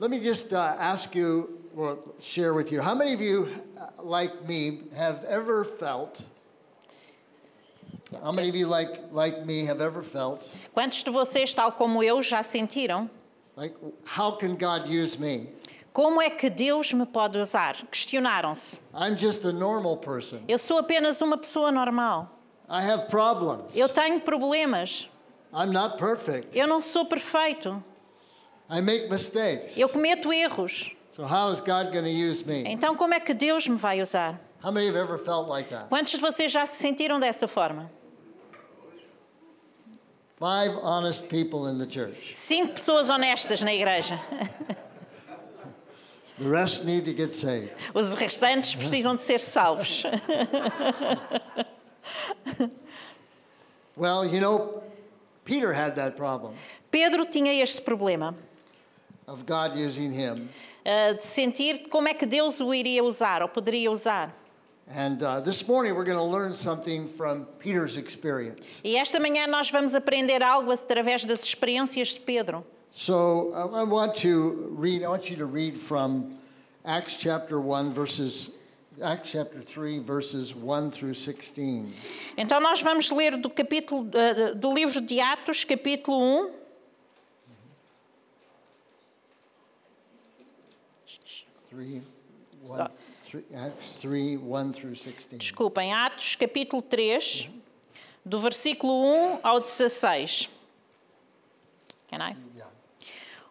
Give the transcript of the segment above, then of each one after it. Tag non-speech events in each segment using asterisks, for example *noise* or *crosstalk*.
Let me just uh, ask you, or share with you, how many of you, uh, like me, have ever felt? How many of you, like like me, have ever felt Quantos de vocês, tal como eu, já sentiram? like, how can God use me? Como é que Deus me pode usar? Questionaram-se. I'm just a normal person. Eu sou apenas uma pessoa normal. I have problems. Eu tenho problemas. I'm not perfect. Eu não sou perfeito. I make mistakes. Eu cometo erros. So how is God going to use me? Então, como é que Deus me vai usar? How many have ever felt like that? Quantos de vocês já se sentiram dessa forma? Five honest people in the church. Cinco pessoas honestas na igreja. The rest need to get saved. Os restantes precisam de ser salvos. Well, you know, Peter had that problem Pedro tinha este problema of God using him. uh, de sentir como é que Deus o iria usar ou poderia usar. And uh, this morning we're going to learn something from Peter's experience. E esta manhã nós vamos aprender algo através das experiências de Pedro. So I want to read, I want you to read from Acts chapter 1, verses, Acts chapter 3, verses 1 through 16. Então nós vamos ler do capítulo uh, do livro de Atos, capítulo 1, 3, 1, 3, Acts 3, 1 through 16. desculpem, Atos, capítulo 3, do versículo 1 ao 16. Can I? Yeah.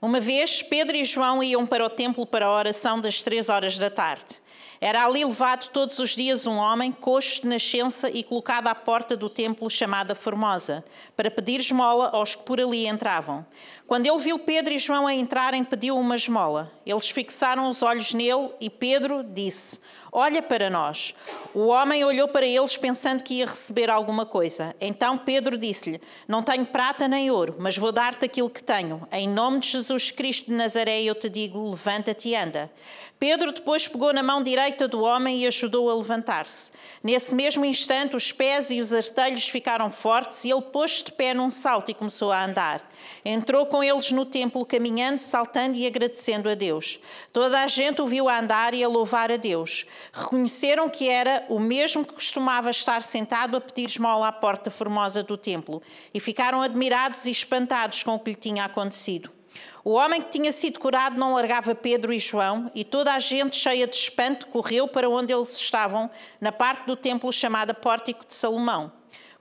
Uma vez, Pedro e João iam para o templo para a oração das três horas da tarde. Era ali levado todos os dias um homem, coxo de nascença e colocado à porta do templo chamada Formosa, para pedir esmola aos que por ali entravam. Quando ele viu Pedro e João a entrarem, pediu uma esmola. Eles fixaram os olhos nele e Pedro disse: Olha para nós. O homem olhou para eles pensando que ia receber alguma coisa. Então Pedro disse-lhe: Não tenho prata nem ouro, mas vou dar-te aquilo que tenho. Em nome de Jesus Cristo de Nazaré, eu te digo: levanta-te e anda. Pedro depois pegou na mão direita do homem e ajudou a levantar-se. Nesse mesmo instante, os pés e os artelhos ficaram fortes e ele pôs-se de pé num salto e começou a andar. Entrou com eles no templo, caminhando, saltando e agradecendo a Deus. Toda a gente o viu a andar e a louvar a Deus. Reconheceram que era o mesmo que costumava estar sentado a pedir esmola à porta formosa do templo e ficaram admirados e espantados com o que lhe tinha acontecido. O homem que tinha sido curado não largava Pedro e João, e toda a gente, cheia de espanto, correu para onde eles estavam, na parte do templo chamada Pórtico de Salomão.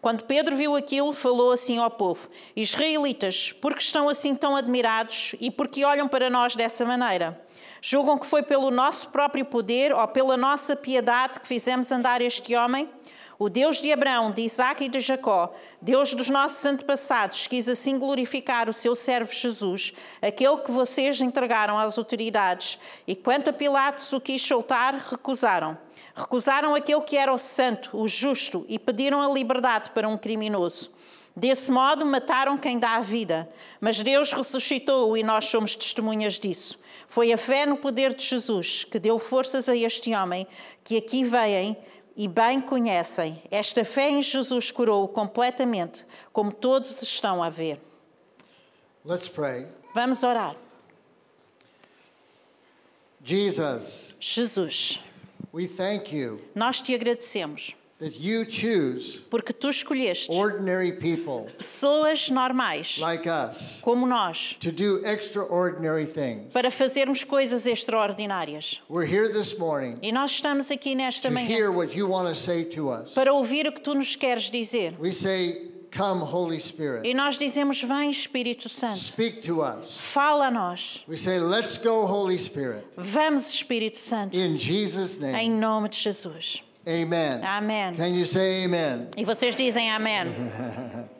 Quando Pedro viu aquilo, falou assim ao povo: Israelitas, por que estão assim tão admirados e por que olham para nós dessa maneira? Julgam que foi pelo nosso próprio poder ou pela nossa piedade que fizemos andar este homem? O Deus de Abraão, de Isaac e de Jacó, Deus dos nossos antepassados, quis assim glorificar o seu servo Jesus, aquele que vocês entregaram às autoridades. E quanto a Pilatos o quis soltar, recusaram. Recusaram aquele que era o santo, o justo, e pediram a liberdade para um criminoso. Desse modo, mataram quem dá a vida. Mas Deus ressuscitou-o e nós somos testemunhas disso. Foi a fé no poder de Jesus que deu forças a este homem que aqui veem e bem conhecem. Esta fé em Jesus curou-o completamente, como todos estão a ver. Let's pray. Vamos orar. Jesus, Jesus, we thank you nós te agradecemos that you choose porque tu escolheste ordinary people pessoas normais, like us como nós, to do extraordinary things. para fazermos coisas extraordinárias. We're here this morning E nós estamos aqui nesta to manhã hear what you want to say to us. para ouvir o que tu nos queres dizer. We say, Come, Holy Spirit. E nós dizemos: Vem, Espírito Santo, Speak to us. fala a nós. We say, Let's go, Holy Spirit. Vamos, Espírito Santo, In Jesus' em name. nome de Jesus. Amen. Amém. Can you say amen? E vocês dizem amém. *laughs*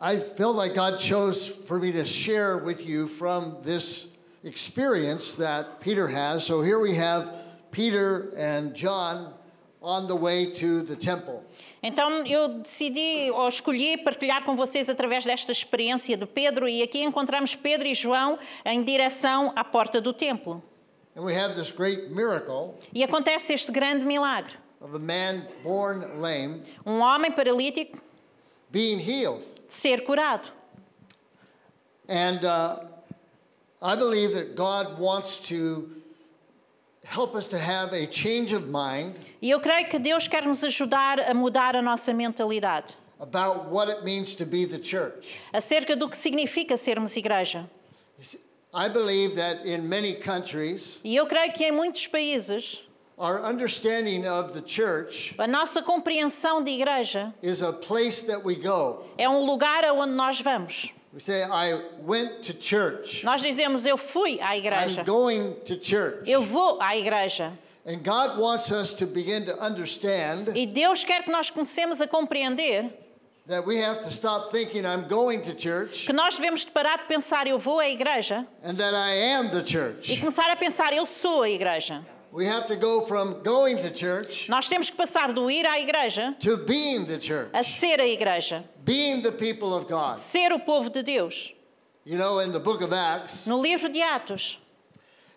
I felt like God chose for me to share with you from this experience that Peter has. So here we have Peter and John on the way to the temple. Então eu decidi ou escolhi partilhar com vocês através desta experiência de Pedro e aqui encontramos Pedro e João em direção à porta do templo. And we have this great miracle E acontece este grande milagre. of a man born lame Um homem paralítico being healed. ser curado. And uh, I believe that God wants to help us to have a change of mind E eu creio que Deus quer nos ajudar a mudar a nossa mentalidade about what it means to be the church. acerca do que significa sermos igreja. I believe that in many countries, E eu creio que em muitos países our understanding of the church a nossa compreensão de igreja is a place that we go. é um lugar aonde nós vamos. We say, I went to church. Nós dizemos eu fui à igreja, I'm going to church. eu vou à igreja. And God wants us to begin to understand E Deus quer que nós comecemos a compreender that we have to stop thinking I'm going to church que nós devemos de parar de pensar eu vou à igreja and that I am the e church. começar a pensar eu sou a igreja. We have to go from going to church Nós temos que passar do ir à igreja to being the church, a ser a igreja, being the people of God. ser o povo de Deus. You know, in the book of Acts, No livro de Atos,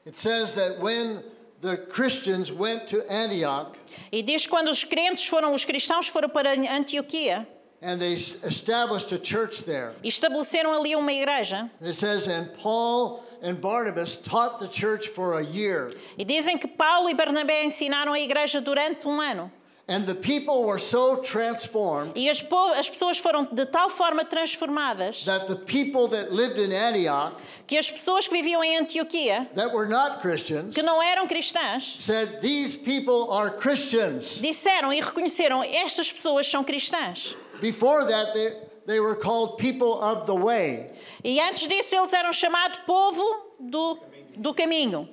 it says that when the Christians went to Antioch e diz quando os crentes foram, os cristãos foram para Antioquia and they established a church there, e estabeleceram ali uma igreja, it says, and Paul and Barnabas taught the church for a year. e dizem que Paulo e Barnabé ensinaram a igreja durante um ano. And the people were so transformed E as, as pessoas foram de tal forma transformadas that the people that lived in Antioch que as pessoas que viviam em Antioquia, that were not Christians que não eram cristãs, said, These people are Christians. disseram e reconheceram estas pessoas são cristãs. Before that, they, they were called people of the way. E antes disso eles eram chamados povo do, do caminho.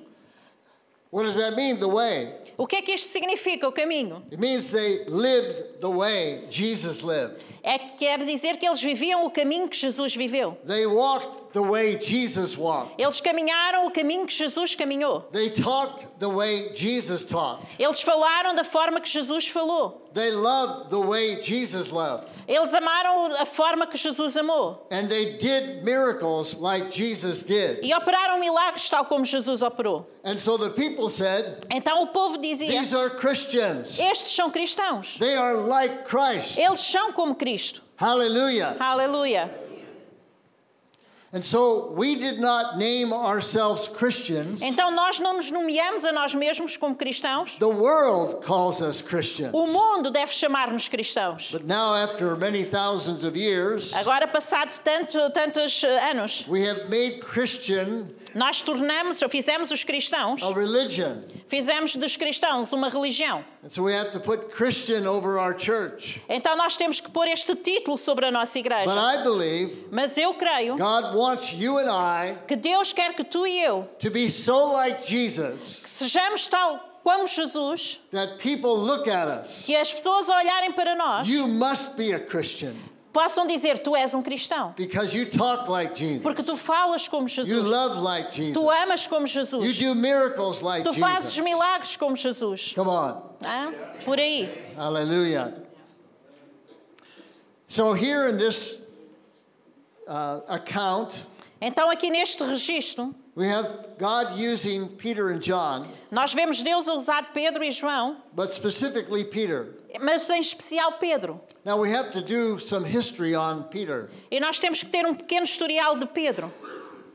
What does that mean, the way? O que é que isto significa, o caminho? It means they lived the way Jesus lived. É que quer dizer que eles viviam o caminho que Jesus viveu. They walked the way Jesus walked. Eles caminharam o caminho que Jesus caminhou. They talked the way Jesus talked. Eles falaram da forma que Jesus falou. They loved the way Jesus loved. Eles amaram a forma que Jesus amou. And they did miracles like Jesus did. E operaram milagres tal como Jesus operou. And so the people said, Então o povo dizia: These are Christians. Estes são cristãos. They are like Christ. Eles são como Cristo. Hallelujah. Aleluia. And so we did not name ourselves Christians. Então nós não nos nomeamos a nós mesmos como cristãos. The world calls us Christians. O mundo deve chamar-nos cristãos. But now, after many thousands of years, Agora, passados tanto, tantos eh, anos, we have made Christian nós tornamos, fizemos os cristãos, a religion. fizemos dos cristãos uma religião. And so we have to put Christian over our church. Então nós temos que pôr este título sobre a nossa But igreja. I believe Mas eu creio God wants you and I que Deus quer que tu e eu to be so like Jesus que sejamos tal como Jesus, that people look at us. que as pessoas olharem para nós You must be a Christian possam dizer tu és um cristão, because you talk like Jesus. porque tu falas como You Jesus, love like Jesus. tu amas como You Jesus, do miracles like tu fazes Jesus. milagres como Jesus. Come on. Hã? Por aí. Hallelujah. So here in this uh, account, Então aqui neste registro we have God using Peter and John, nós vemos Deus a usar Pedro e João, but specifically Peter. mas em especial Pedro. Now we have to do some history on Peter. E nós temos que ter um pequeno historial de Pedro.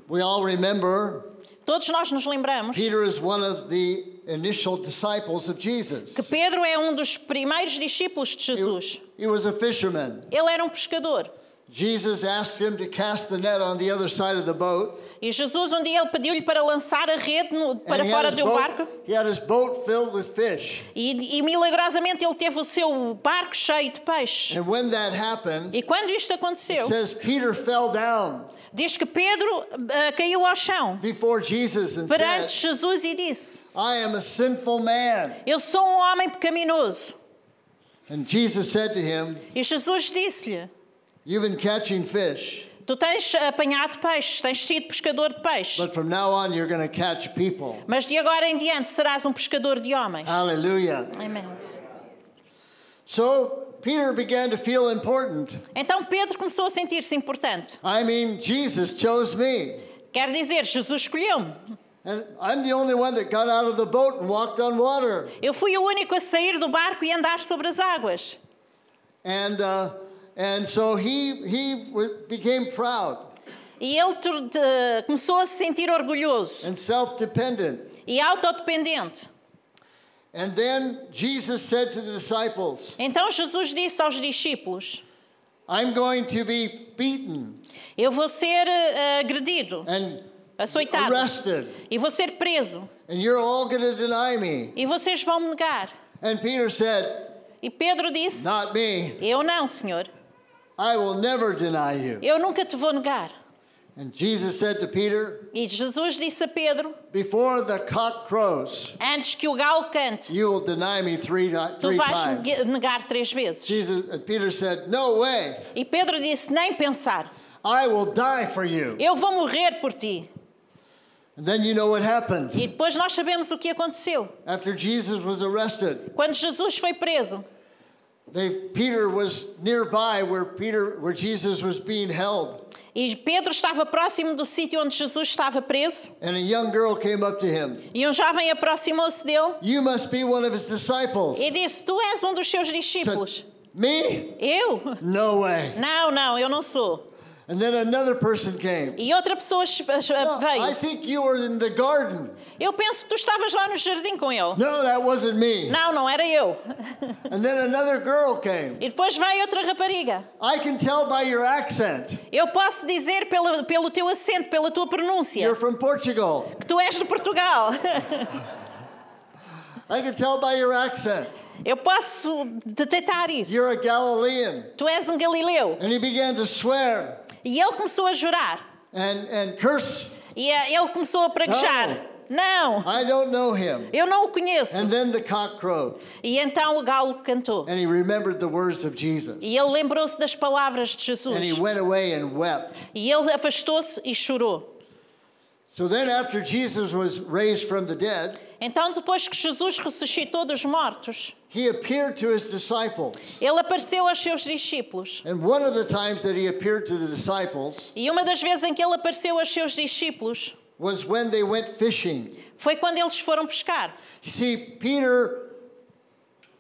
We all remember Todos nós nos lembramos Peter is one of the initial disciples of Jesus. que Pedro é um dos primeiros discípulos de Jesus. He was a fisherman. Ele era um pescador. Jesus asked him to cast the net on the other side of the boat. E Jesus um dia ele pediu-lhe para lançar a rede no- para he fora de um barco. boat, he had his boat filled with fish. E, e milagrosamente ele teve o seu barco cheio de peixe. And when that happened, E quando isto aconteceu, it says Peter fell down diz que Pedro ah, caiu ao chão before Jesus and perante said, Jesus e disse: I am a sinful man. Eu sou um homem pecaminoso. And Jesus said to him, E Jesus disse-lhe: You've been catching fish, Tu tens apanhado peixes, tens sido pescador de peixe. but from now on you're going to catch people. Mas de agora em diante serás um pescador de homens. Hallelujah. Amém. So Peter began to feel important. Então Pedro começou a sentir-se importante. I mean, Jesus chose me. Quer dizer, Jesus escolheu-me. And I'm the only one that got out of the boat and walked on water. Eu fui o único a sair do barco e andar sobre as águas. And, uh, and so he, he became proud. E ele começou a se sentir orgulhoso and self dependent. e autodependente. And then Jesus said to the disciples, Então Jesus disse aos discípulos: I'm going to be beaten Eu vou ser eh, agredido, and açoitado, arrested, e vou ser preso, and you're all going to deny me. e vocês vão me negar. And Peter said, E Pedro disse: Not me. Eu não, Senhor, I will never deny you. eu nunca te vou negar. And Jesus said to Peter, E Jesus disse a Pedro: Before the cock crows, Antes que o galo cante, you will deny me three, ti- tu three vais times. neg- negar três vezes. Jesus and Peter said, No way. E Pedro disse: Nem pensar, I will die for you. eu vou morrer por ti. And then you know what happened. E depois nós sabemos o que aconteceu. After Jesus was arrested, Quando Jesus foi preso, they, Peter was nearby where Peter where Jesus was being held. e Pedro estava próximo do sítio onde Jesus estava preso, And a young girl came up to him. e um jovem aproximou-se dele You must be one of his disciples. e disse: Tu és um dos seus discípulos. Me? Eu? No way. Não, não, eu não sou. And then another person came. E outra pessoa "No, I veio. think you were in the garden. Eu penso que tu estavas lá no jardim com ele. No, that wasn't me. Não, não era eu. *laughs* And then another girl came. E depois veio outra rapariga. I can tell by your accent. Eu posso dizer pelo, pelo teu acento, pela tua pronúncia, You're from Portugal. que tu és de Portugal. *laughs* I can tell by your accent. Eu posso detectar isso. You're a Galilean. Tu és um galileu. And he began to swear E ele começou a jurar. and, and curse. E eh, ele começou a praguejar. Não, I don't know him. eu não o conheço. And then the cock crowed. E então o galo cantou. And he remembered the words of Jesus. E ele lembrou-se das palavras de Jesus. And he went away and wept. E ele afastou-se e chorou. So then, after Jesus was raised from the dead, Então, depois que Jesus ressuscitou dos mortos, he appeared to his disciples. ele apareceu aos seus discípulos. And one of the times that he appeared to the disciples E uma das vezes em que ele apareceu aos seus discípulos was when they went fishing. foi quando eles foram pescar. You see, Peter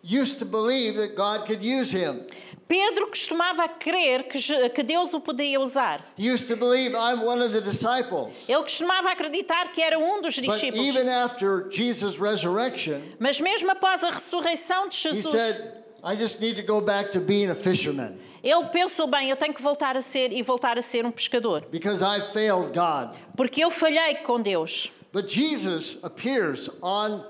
used to believe that God could use him. Pedro costumava crer que, Deus o podia usar. He used to believe, I'm one of the disciples. Ele costumava acreditar que era um dos discípulos. even after Jesus' resurrection, Mas mesmo após a ressurreição de he Jesus, said, I just need to go back to being a fisherman ele pensou bem, eu tenho que voltar a ser e voltar a ser um pescador, because I failed God. porque eu falhei com Deus. But Jesus appears on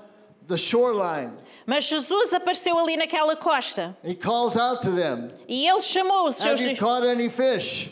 the shoreline. Mas Jesus apareceu ali naquela costa He calls out to them, e ele chamou os seus Have you discípulos. caught any fish?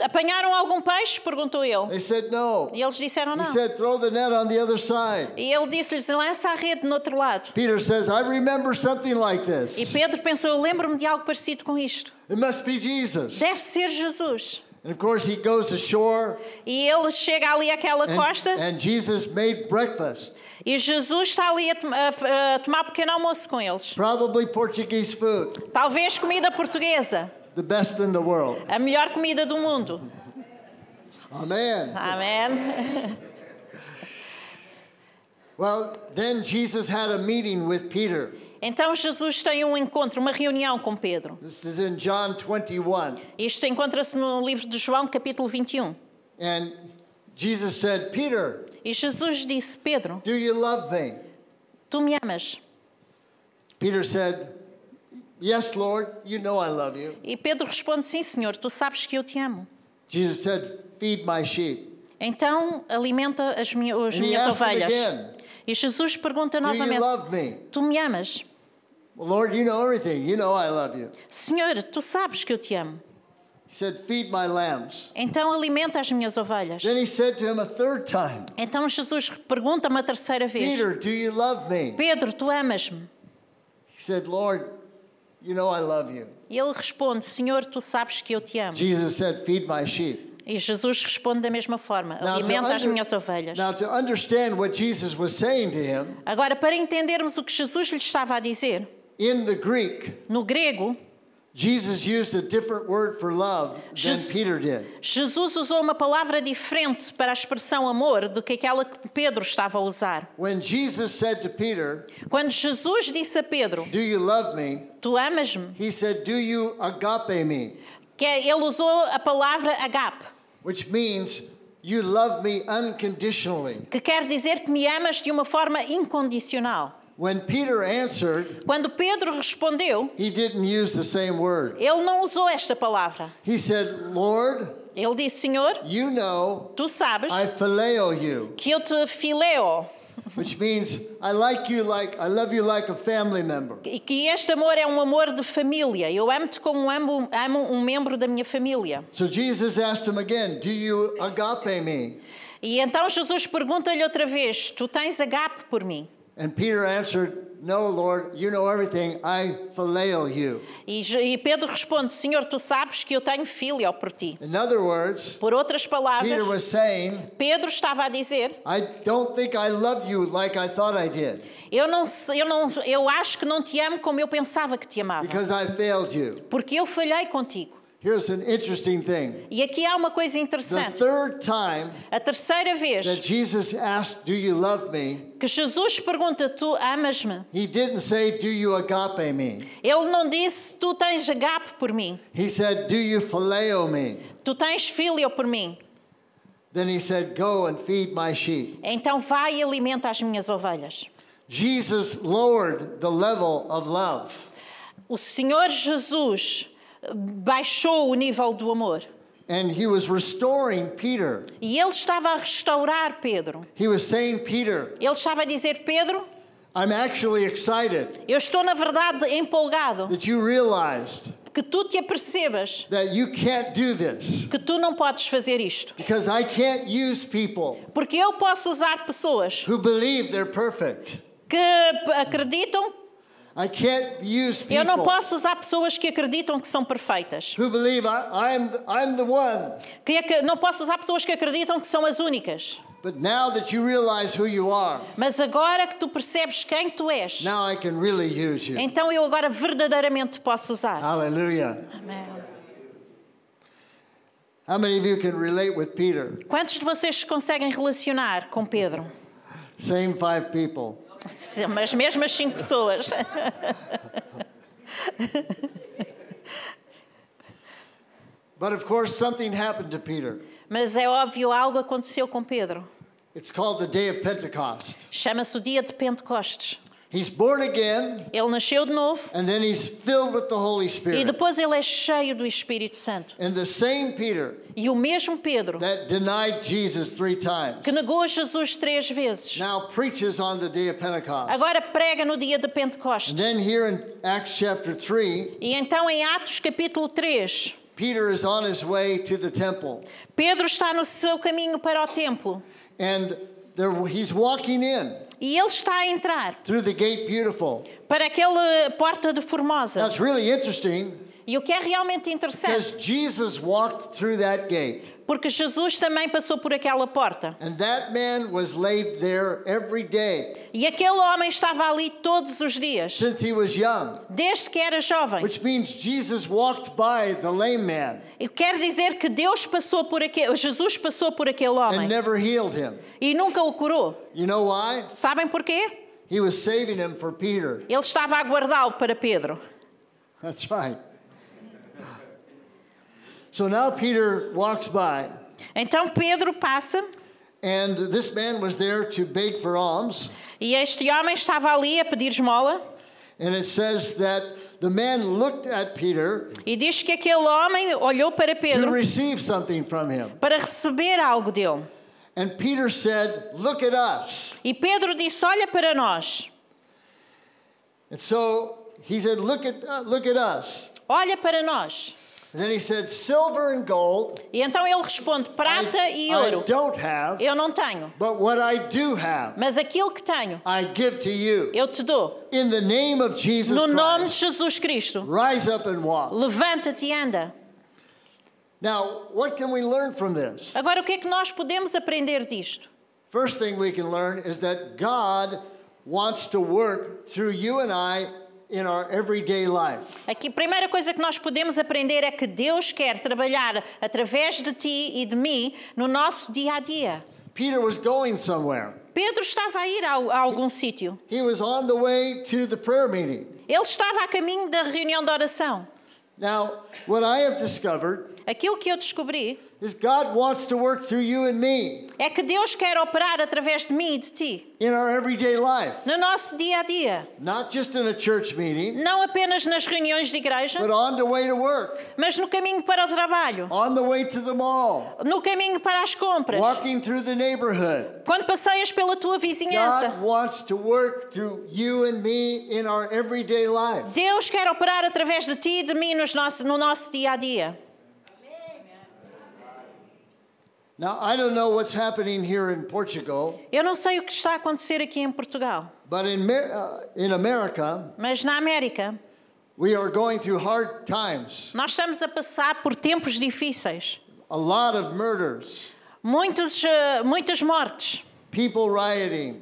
Apanharam algum peixe? perguntou ele. They said, No. E eles disseram He não. said, Throw the net on the other side. E ele disse-lhes: lança a rede no outro lado. Peter says, I remember something like E this. Pedro pensou: eu lembro-me de algo parecido com isto. It must be Jesus. Deve ser Jesus. And of course, he goes ashore, E ele chega ali àquela and, costa and Jesus made breakfast, e Jesus está ali a, a- a tomar pequeno almoço com eles. probably Portuguese food, Talvez comida portuguesa, the best in the world. a melhor comida do mundo. Amen. Amém. Well, then Jesus had a meeting with Peter. Então Jesus tem um encontro, uma reunião com Pedro. This is in John 21. Isto encontra-se no livro de João, capítulo 21. And Jesus said, Peter, E Jesus disse: Pedro, do you love me? tu me amas? Peter said, Yes, Lord, you know I love you. E Pedro responde: Sim, Senhor, tu sabes que eu te amo. Jesus said, Feed my sheep. Então alimenta as, as minhas ovelhas. E Jesus pergunta novamente? Tu me amas? Lord, you know everything. You know I love you. Senhor, tu sabes que eu te amo. He said, Feed my lambs. Então alimenta as minhas ovelhas. Then he said to him a third time, Então Jesus pergunta uma terceira vez: Peter, do you love me? Pedro, tu amas-me? He said, Lord, you know I love you. Ele responde: Senhor, tu sabes que eu te amo. Jesus said, Feed my sheep. E Jesus responde da mesma forma: Alimenta as minhas ovelhas. now, to understand what Jesus was saying to him, Agora, para entendermos o que Jesus lhe estava a dizer, in the Greek, no grego, Jesus used a different word for love than Jesus- Peter did. Jesus usou uma palavra diferente para a expressão amor do que aquela que Pedro estava a usar. When Jesus said to Peter, Quando Jesus disse a Pedro: Do you love me? Tu amas-me? He said, Do you agape me? Que ele usou a palavra agape. which means you love me unconditionally. que quer dizer que me amas de uma forma incondicional. When Peter answered, Quando Pedro respondeu, he didn't use the same word. ele não usou esta palavra. He said, Lord, Ele disse: Senhor, you know tu sabes I phileo you, que eu te fileo which means I like you like, I love you like a family member. e que este amor é um amor de família. Eu amo-te como amo, amo um membro da minha família. So Jesus asked him again, Do you agape me? E então Jesus pergunta-lhe outra vez: Tu tens agape por mim? And Peter answered, No, Lord, you know everything. I phileo you. E, e Pedro responde: Senhor, tu sabes que eu tenho filho por ti. In other words, Por outras palavras, Peter was saying, Pedro estava a dizer: I don't think I love you like I thought I did eu, não, eu, não, eu acho que não te amo como eu pensava que te amava, because I failed you. porque eu falhei contigo. Here's an interesting thing. E aqui há uma coisa The interessante. third time A terceira vez that Jesus asked, Do you love me? que Jesus pergunta: Tu amas-me? He didn't say, Do you agape me? Ele não disse: Tu tens agape por mim, He said, Do you phileo me? tu tens filho por mim. Then he said, Go and feed my sheep. Então vai e alimenta as minhas ovelhas. Jesus lowered the level of love. O Senhor Jesus baixou o nível do amor. And he was restoring Peter. E ele estava a restaurar Pedro. He was saying, Peter, Ele estava a dizer: Pedro, I'm actually excited eu estou na verdade empolgado that you realized que tu te apercebas that you can't do this que tu não podes fazer isto. because I can't use people Porque eu posso usar pessoas who believe they're perfect. que acreditam, eu não people posso usar pessoas que acreditam que são perfeitas. who believe I, I'm, I'm the one. Que não posso usar pessoas que acreditam que são as únicas. But now that you realize who you are, Mas agora que tu percebes quem tu és, now I can really use you. então eu agora verdadeiramente posso usar. Hallelujah. Amém. How many of you can relate with Peter? Quantos de vocês se conseguem relacionar com Pedro? Same five people. São As mesmas cinco pessoas. But of course, something happened to Peter. Mas é óbvio, algo aconteceu com Pedro. It's called the day of Pentecost. Chama-se o dia de Pentecostes. He's born again, Ele nasceu de novo and then he's filled with the Holy e Spirit. depois ele é cheio do Espírito Santo. And the same Peter E o mesmo Pedro, that denied Jesus three times que negou Jesus três vezes, now preaches on the day of Pentecost. agora prega no dia de And Pentecostes. then here in Acts chapter 3, E então em Atos capítulo 3, Peter is on his way to the temple. Pedro está no seu caminho para o templo And there, he's walking in e ele está a entrar through the gate beautiful. para aquela porta de Formosa. That's really interesting E o que é realmente interessante, because Jesus walked through that gate. porque Jesus também passou por aquela porta. And that man was laid there every day E aquele homem estava ali todos os dias, since he was young, desde que era jovem. which means Jesus walked by the lame man E quer dizer que Deus passou por aquele, Jesus passou por aquele and homem never healed him. e nunca o curou. You know why? Sabem porquê? He was saving him for Peter. Ele estava a guardá-lo para Pedro. That's right. So now Peter walks by, Então Pedro passa and this man was there to beg for alms. e este homem estava ali a pedir esmola And it says that the man looked at Peter e diz que aquele homem olhou para to receive something from him. para receber algo dele. And Peter said, Look at us. E Pedro disse: Olha para nós, And so he said, Look at, uh, look at us. olha para nós. And then he said, Silver and gold E então ele responde: Prata I, e I ouro don't have, eu não tenho, but what I do have, mas aquilo que tenho I give to you. eu te dou. In the name of Jesus No nome de Christ, Jesus Cristo, rise up and walk. levanta-te e anda. Now, what can we learn from this? Agora, o que é que nós podemos aprender disto? First thing we can learn is that God wants to work through you and I in our everyday life. Aqui, a primeira coisa que nós podemos aprender é que Deus quer trabalhar através de ti e de mim no nosso dia a dia. Peter was going somewhere. Pedro estava a ir a, a algum sítio. He was on the way to the prayer meeting. Ele estava a caminho da reunião de oração. Now, what I have discovered Aquilo que eu descobri is God wants to work through you and me é que Deus quer operar através de mim e de ti, in our everyday life. no nosso dia a dia. Not just in a church meeting, Não apenas nas reuniões de igreja, but on the way to work, mas no caminho para o trabalho, on the way to the mall, no caminho para as compras, walking through the neighborhood. quando passeias pela tua vizinhança. God wants to work through you and me in our everyday life. Deus quer operar através de ti e de mim nos nosso- no nosso dia a dia. Now, I don't know what's happening here in Portugal, Eu não sei o que está a acontecer aqui em Portugal, but in, uh, in America, mas na América we are going through hard times. nós estamos a passar por tempos difíceis. A lot of murders, Muitos, eh, muitas mortes. people rioting,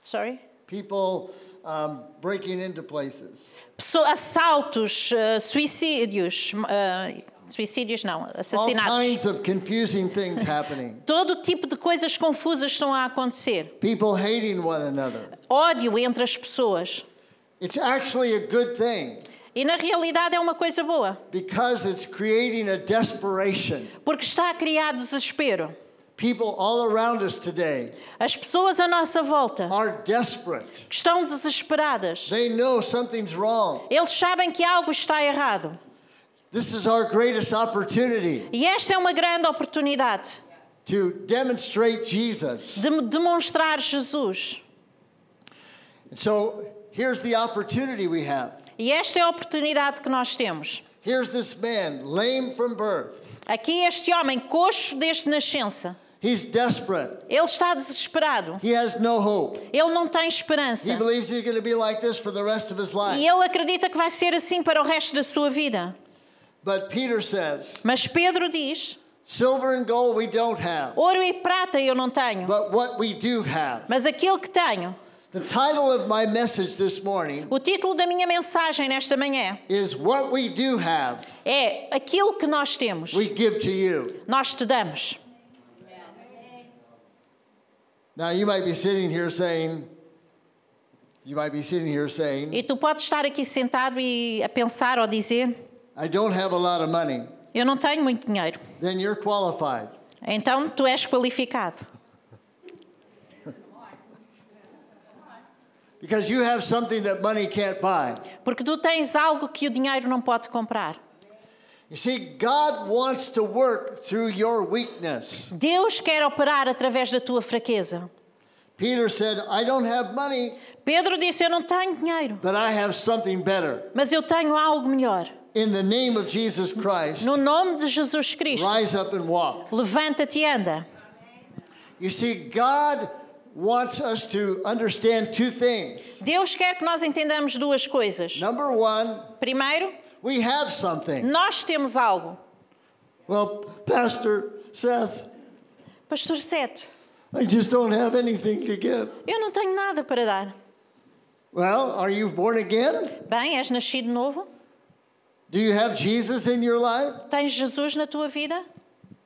Sorry. people um, breaking into places. Pesso- Assaltos, eh, suicídios. eh, suicídios não, assassinatos. kinds of confusing things happening. *laughs* Todo tipo de coisas confusas estão a acontecer. People hating one another. Ódio entre as pessoas. It's actually a good thing E na realidade é uma coisa boa, because it's creating a desperation. porque está a criar desespero. People all around us today As pessoas à nossa volta are desperate. estão desesperadas. They know something's wrong. Eles sabem que algo está errado. This is our greatest opportunity E esta é uma grande oportunidade to demonstrate Jesus. de demonstrar Jesus. And so here's the opportunity we have. E esta é a oportunidade que nós temos. Here's this man, lame from birth. Aqui este homem coxo desde nascença. He's desperate. Ele está desesperado. He has no hope. Ele não tem esperança. He believes he's going to be like this for the rest of his E life. ele acredita que vai ser assim para o resto da sua vida. But Peter says, Mas Pedro diz: Silver and gold we don't have, ouro e prata eu não tenho, but what we do have. mas aquilo que tenho. The title of my message this morning O título da minha mensagem nesta manhã is What We Do Have, é Aquilo que nós temos, We Give to You. nós te damos. Now, you might be sitting here saying, you might be sitting here saying, E tu podes estar aqui sentado e a pensar ou dizer: I don't have a lot of money. Eu não tenho muito dinheiro. Then you're qualified. Então tu és qualificado. Because you have something that money can't buy. Porque tu tens algo que o dinheiro não pode comprar. You see, God wants to work through your weakness. Deus quer operar através da tua fraqueza. Peter said, I don't have money, Pedro disse: Eu não tenho dinheiro, but I have something better. mas eu tenho algo melhor. In the name of Jesus Christ, No nome de Jesus Cristo, rise up and walk. levanta-te e anda. You see, God wants us to understand two things. Deus quer que nós entendamos duas coisas. Number one, Primeiro, we have something. nós temos algo. Well, Pastor Seth, Pastor Sete, I just don't have anything to give. eu não tenho nada para dar. Well, are you born again? Bem, és nascido novo? Do you have Jesus in your life? Tens Jesus na tua vida?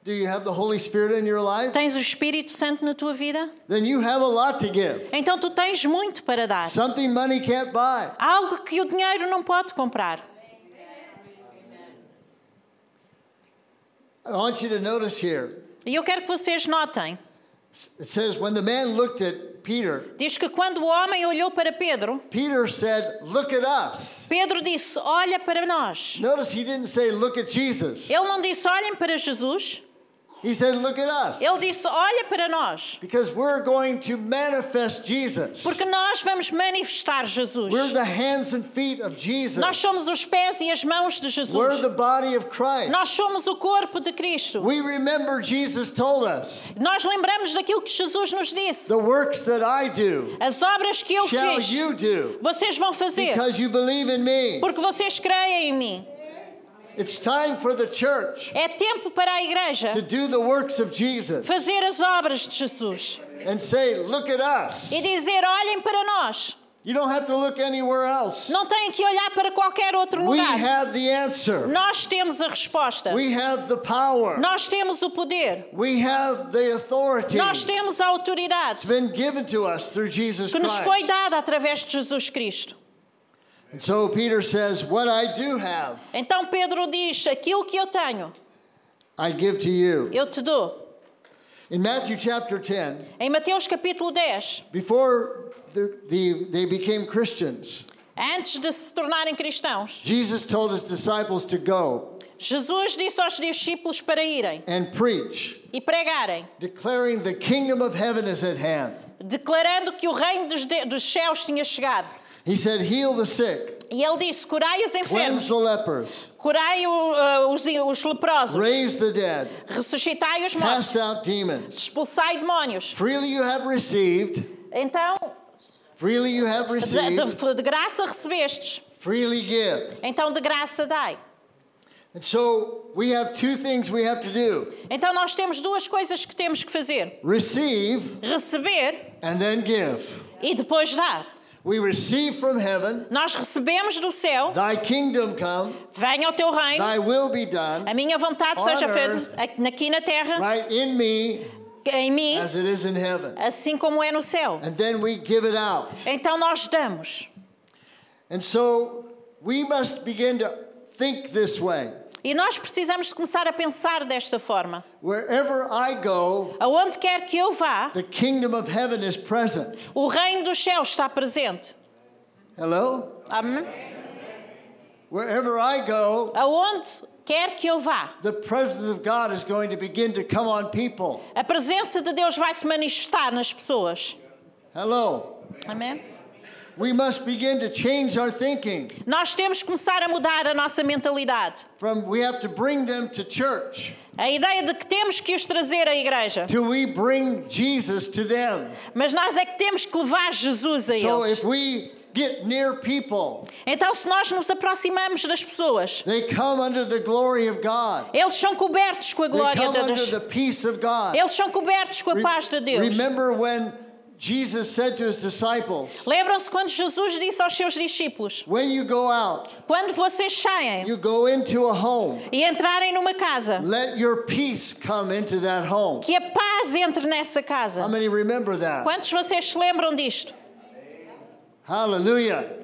Do you have the Holy Spirit in your life? Tens o Espírito Santo na tua vida? Then you have a lot to give. Então tu tens muito para dar. Something money can't buy. Algo que o dinheiro não pode comprar. I want you to notice here. E eu quero que vocês notem. It says, when the man looked at Peter, Diz que quando o homem olhou para Pedro, Peter said, Look at us. Pedro disse: Olha para nós. Notice he didn't say, Look at Jesus. Ele não disse: Olhem para Jesus. He said, Look at us. Ele disse: Olha para nós. Because we're going to manifest Jesus. Porque nós vamos manifestar Jesus. We're the hands and feet of Jesus. Nós somos os pés e as mãos de We're Jesus. the body of Christ. Nós somos o corpo de Cristo. We remember Jesus told us, Nós lembramos daquilo que Jesus nos disse. The works that I do As obras que eu shall fiz, you do vocês vão fazer. because you believe in me. Porque vocês creem em mim. It's time for the church É tempo para a igreja to do the works of Jesus fazer as obras de Jesus and say, Look at us. e dizer: olhem para nós. You don't have to look anywhere else. Não têm que olhar para qualquer outro We lugar. have the answer. Nós temos a resposta. We have the power. Nós temos o poder. We have the authority. Nós temos a It's autoridade been given to us through Jesus que nos foi Christ. dada através de Jesus Cristo. And so Peter says, What I do have, Então Pedro diz: aquilo que eu tenho, I give to you. eu te dou. In Matthew chapter 10, Em Mateus capítulo 10, before the, the, they became Christians, antes de se tornarem cristãos, Jesus told his disciples to go Jesus disse aos discípulos para irem and preach, e pregarem, declaring the kingdom of heaven is at hand. declarando que o reino dos, de- dos céus tinha chegado. He said, Heal the sick, E ele disse: curai os enfermos, the lepers, curai ah, os, os leprosos, raise the dead, ressuscitai os mortos, cast out demons. expulsai demónios. Freely you have received, Então, freely you have de, received, de- de graça recebestes, freely give. então de graça dai. And so we have two things we have to do Então nós temos duas coisas que temos que fazer: receive receber and then give. e depois dar. We receive from heaven, Nós recebemos do céu, thy kingdom come, venha o teu reino, thy will be done, a minha vontade On seja feita aqui na terra, right in me em mim, as it is in heaven. assim como é no céu. And then we give it out. Então nós damos. And so we must begin to think this way. E nós precisamos de começar a pensar desta forma. Wherever I go, Aonde quer que eu vá, the kingdom of heaven is present. o reino dos céus está presente. Hello? Amém? Wherever I go, Aonde quer que eu vá, the presence of God is going to begin to come on people. a presença de Deus vai se manifestar nas pessoas. Hello? Amém? We must begin to change our thinking. Nós temos que começar a mudar a nossa mentalidade. From we have to bring them to church A ideia de que temos que os trazer à igreja. till we bring Jesus to them. Mas nós é que temos que levar Jesus a So eles. if we get near people, Então, se nós nos aproximamos das pessoas, they come under the glory of God. eles são cobertos com a They glória come de under Deus. the peace of God. Eles são cobertos com a paz de Deus. Remember when Jesus said to his disciples, Lembram-se quando Jesus disse aos seus discípulos: When you go out, Quando vocês saem you go into a home, e entrarem numa casa, let your peace come into that home. que a paz entre nessa casa. How many remember that? Quantos vocês se lembram disto? Hallelujah.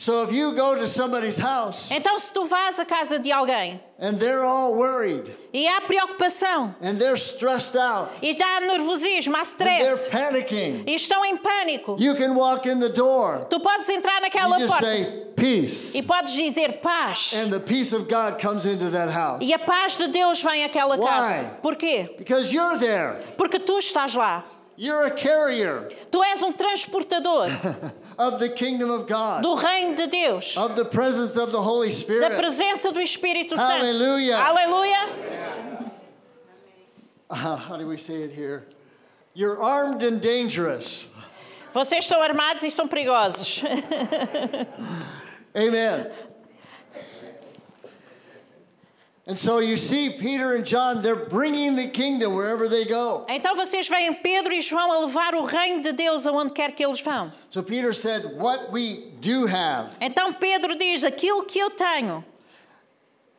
So if you go to somebody's house Então, se tu vás à casa de alguém and they're all worried e há preocupação, and they're stressed out e há nervosismo, há and they're stress, panicking, e estão em pânico, you can walk in the door. tu podes entrar You naquela just porta say peace. e podes dizer paz. And the peace of God comes into that house. E a paz de Deus vem àquela Why? casa. Porquê? Because you're there. Porque tu estás lá. You're a carrier Tu és um transportador *laughs* of the kingdom of God, do reino de Deus, of the presence of the Holy da Spirit. presença do Espírito Santo. Hallelujah. Aleluia. Uh, how do we say it here? You're armed and dangerous. Vocês estão armados e são perigosos. *laughs* Amen. So you see Peter and John, they're bringing the kingdom wherever they go. Então vocês veem Pedro e João a levar o reino de Deus aonde quer que eles vão. So Peter said, What we do have. Então Pedro diz: aquilo que eu tenho.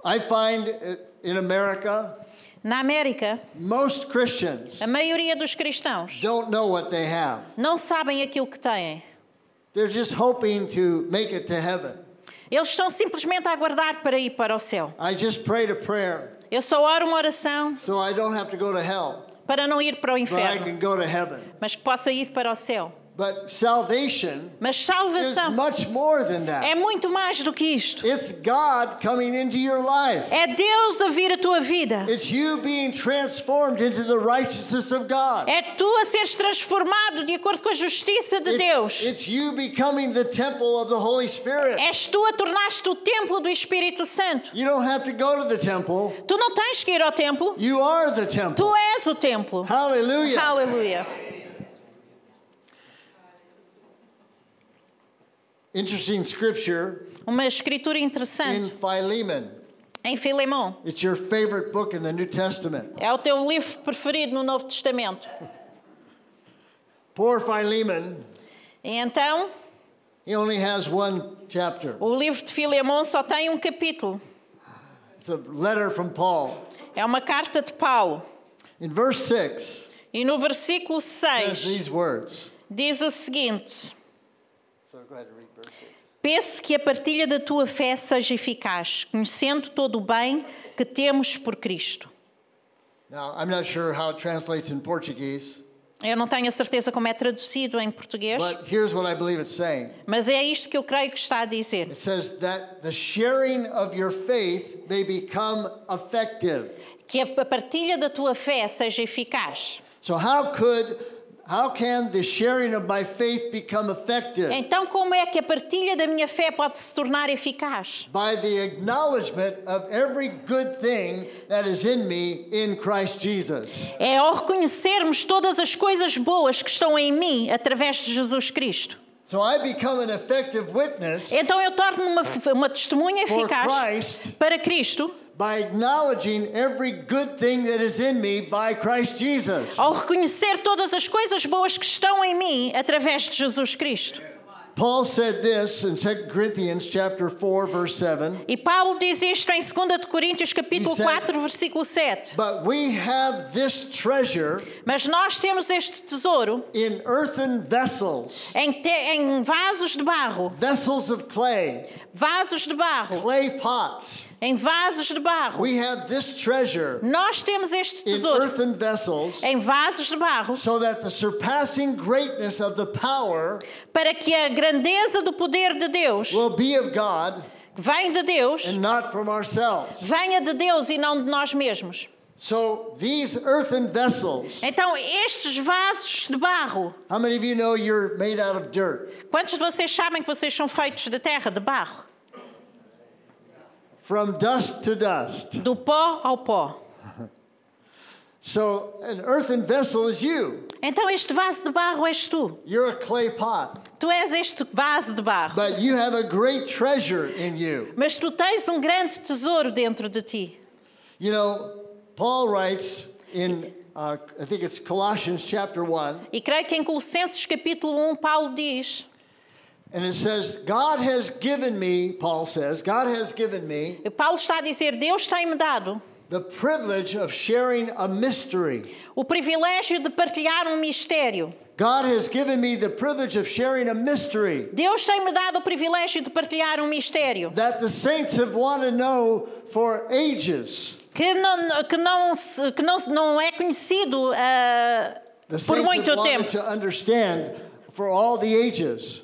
I find uh, in America, Na América, most Christians a maioria dos cristãos don't know what they have. não sabem aquilo que têm. They're just hoping to make it to heaven. Eles estão simplesmente a aguardar para ir para o céu. I just prayed a prayer Eu só oro uma oração so I don't have to go to hell, para não ir para o but I inferno, can go to heaven. mas que possa ir para o céu. But salvation Mas is salvação much more than é that. muito mais do que isto. It's God coming into your life. É Deus a vir a tua vida. It's you being transformed into the righteousness of God. É tu a seres transformado de acordo com a justiça de Deus. It's you becoming the temple of the Holy Spirit. És tu a tornar-te o templo do Espírito Santo. You don't have to go to the temple. Tu não tens que ir ao templo. You are the Tu temple. és o templo. Hallelujah. Aleluia. Interesting scripture Uma escritura in interessante Philemon. em Filemão. It's your favorite book in the New Testament. É o teu livro preferido no Novo Testamento. Poor Philemon, E então, he only has one chapter. o livro de Filemão só tem um capítulo. It's a letter from Paul. É uma carta de Paulo. In verse 6, E no versículo it says 6 these words. diz o seguinte: So go ahead and read verse 6. Peço que a partilha da tua fé seja eficaz, conhecendo todo o bem que temos por Cristo. Now, I'm not sure how it translates in Portuguese, Eu não tenho a certeza como é traduzido em português, but here's what I believe it's saying mas é isto que eu creio que está a dizer. it says that the sharing of your faith may become effective. Que a partilha da tua fé seja eficaz. So, how could, how can the sharing of my faith become effective? Então, como é que a partilha da minha fé pode se tornar eficaz? By the acknowledgement of every good thing that is in me in Christ Jesus. É ao reconhecermos todas as coisas boas que estão em mim através de Jesus Cristo. So I become an effective witness Então eu torno-me uma, uma testemunha eficaz Christ para Cristo by acknowledging every good thing that is in me by Christ Jesus. ao reconhecer todas as coisas boas que estão em mim através de Jesus Cristo. Paul said this in 2 Corinthians chapter 4 verse 7, E Paulo diz isto em 2 de Coríntios capítulo He said- 4, versículo 7. but we have this treasure Mas nós temos este tesouro in earthen vessels, em, te- em vasos de barro, vessels of clay, vasos de barro, clay pots. em vasos de barro. We have this treasure Nós temos este in tesouro earthen vessels em vasos de barro so that the surpassing greatness of the power para que a grandeza do poder de Deus, will be of God vem de Deus, and not from ourselves. venha de Deus e não de nós mesmos. So these earthen vessels, Então, estes vasos de barro, how many of you know you're made out of dirt? quantos de vocês sabem que vocês são feitos de terra, de barro? From dust to dust. Do pó ao pó. So an earthen vessel is you. Então, este vaso de barro és tu. You're a clay pot, Tu és este vaso de barro. but you have a great treasure in you. Mas tu tens um grande tesouro dentro de ti. You know, Paul writes in, uh, I think it's Colossians chapter 1, E creio que em Colossenses capítulo 1, Paulo diz: and it says, God has given me, Paul says, God has given me Paulo está a dizer, Deus tem-me dado the privilege of sharing a mystery. o privilégio de partilhar um mistério. God has given me the privilege of sharing a mystery Deus tem-me dado o privilégio de partilhar um mistério that the saints have wanted to know for ages. que não, que não, se- que não, não é conhecido The por saints muito tempo. to understand for all the ages.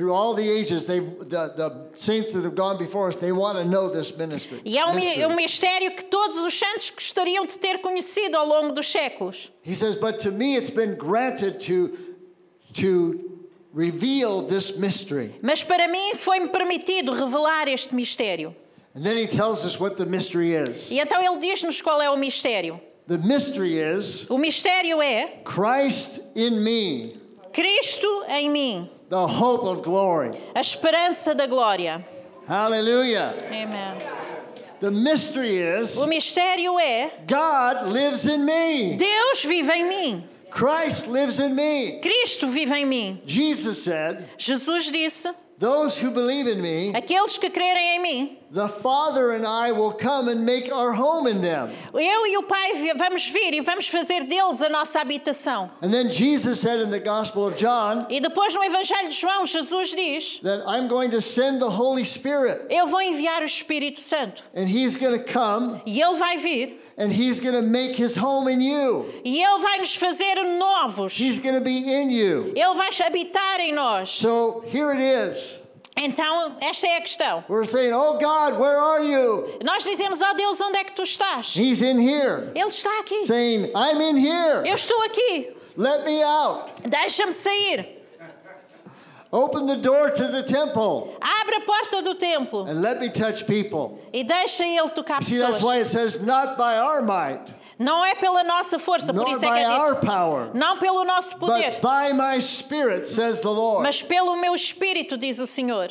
Through all the ages, the, the saints that have gone before us, they want to know this ministry. E é um, mystery. um mistério que todos os santos gostariam de ter conhecido ao longo dos séculos. He says, but to me it's been granted to to reveal this mystery. Mas para mim foi-me permitido revelar este mistério. And then he tells us what the mystery is. E então ele diz-nos qual é o mistério. The mystery is O mistério é Christ in me, Cristo em mim, the hope of glory. a esperança da glória. Hallelujah. Amen. The mystery is O mistério é God lives in me. Deus vive em mim, Christ lives in me. Cristo vive em mim. Jesus said, Jesus disse: Those who believe in me, Aqueles que crerem em mim, the Father and I will come and make our home in them. eu e o Pai vamos vir e vamos fazer deles a nossa habitação. And then Jesus said in the Gospel of John E depois no Evangelho de João, Jesus diz: that I'm going to send the Holy Spirit, Eu vou enviar o Espírito Santo. and He's going to come E Ele vai vir and He's going to make His home in you. e Ele vai nos fazer novos. He's going to be in you. Ele vai habitar em nós. So here it is. Então, esta é a questão. Saying, Oh God? Nós dizemos: Ó Deus, onde é que tu estás? He's in here. Ele está aqui. Saying. Eu estou aqui. Deixa-me sair. Open the door to the temple Abre a porta do templo and let me touch people. e deixa Ele tocar See, that's pessoas. why it says, Not by our might, Não é pela nossa força, por isso é que our é dito, power, não pelo nosso poder, but by my spirit, says the Lord. mas pelo meu espírito, diz o Senhor.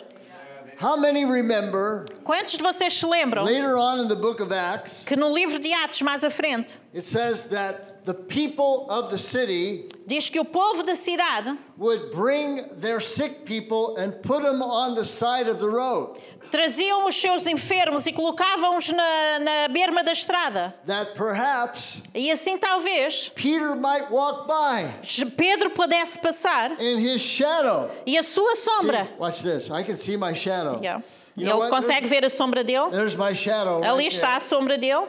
How many remember Quantos de vocês se lembram later on in the book of Acts, que no livro de Atos, mais à frente, it says that the people of the city diz que o povo da cidade would bring their sick people and put them on the side of the road. traziam os seus enfermos e colocavam-os na, na berma da estrada. That perhaps E assim talvez Peter might walk by Pedro pudesse passar in his shadow. e a sua sombra. Watch this. I can see my shadow. Yeah. You Ele consegue ver a sombra dele. There's my shadow. Ali right está a there. sombra dele.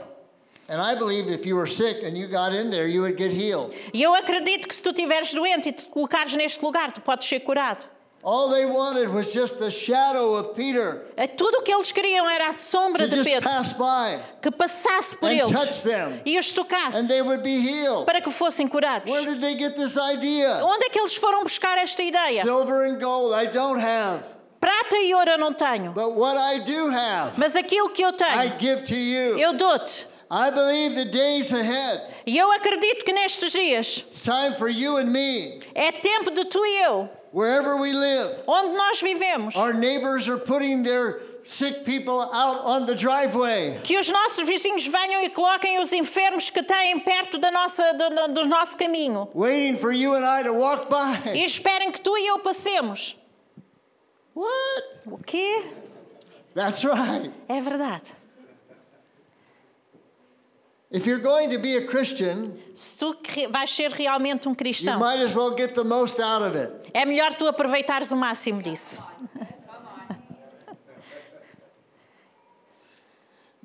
E eu acredito que se tu estiveres doente e te colocares neste lugar, tu podes ser curado. All they wanted was just the shadow of Peter É Tudo o que eles queriam era a sombra de Pedro pass by que passasse por and eles touch them, e os and tocasse they would be healed. para que fossem curados. Where did they get this idea? Onde é que eles foram buscar esta ideia? Silver and gold I don't have, Prata e ouro eu não tenho, but what I do have, mas aquilo que eu I tenho, give to you. eu dou-te. I believe the days ahead, E eu acredito que nestes dias it's time for you and me, é tempo de tu e eu, wherever we live. onde nós vivemos, Our neighbors are putting their sick people out on the driveway. que os nossos vizinhos venham e coloquem os enfermos que têm perto da nossa, do, do nosso caminho Waiting for you and I to walk e by. esperem que tu e eu passemos. What? O quê? That's right. É verdade. If you're going to be a Christian, Se tu vais ser realmente um you might as well get the most out of it. é melhor tu aproveitares o máximo disso. *laughs*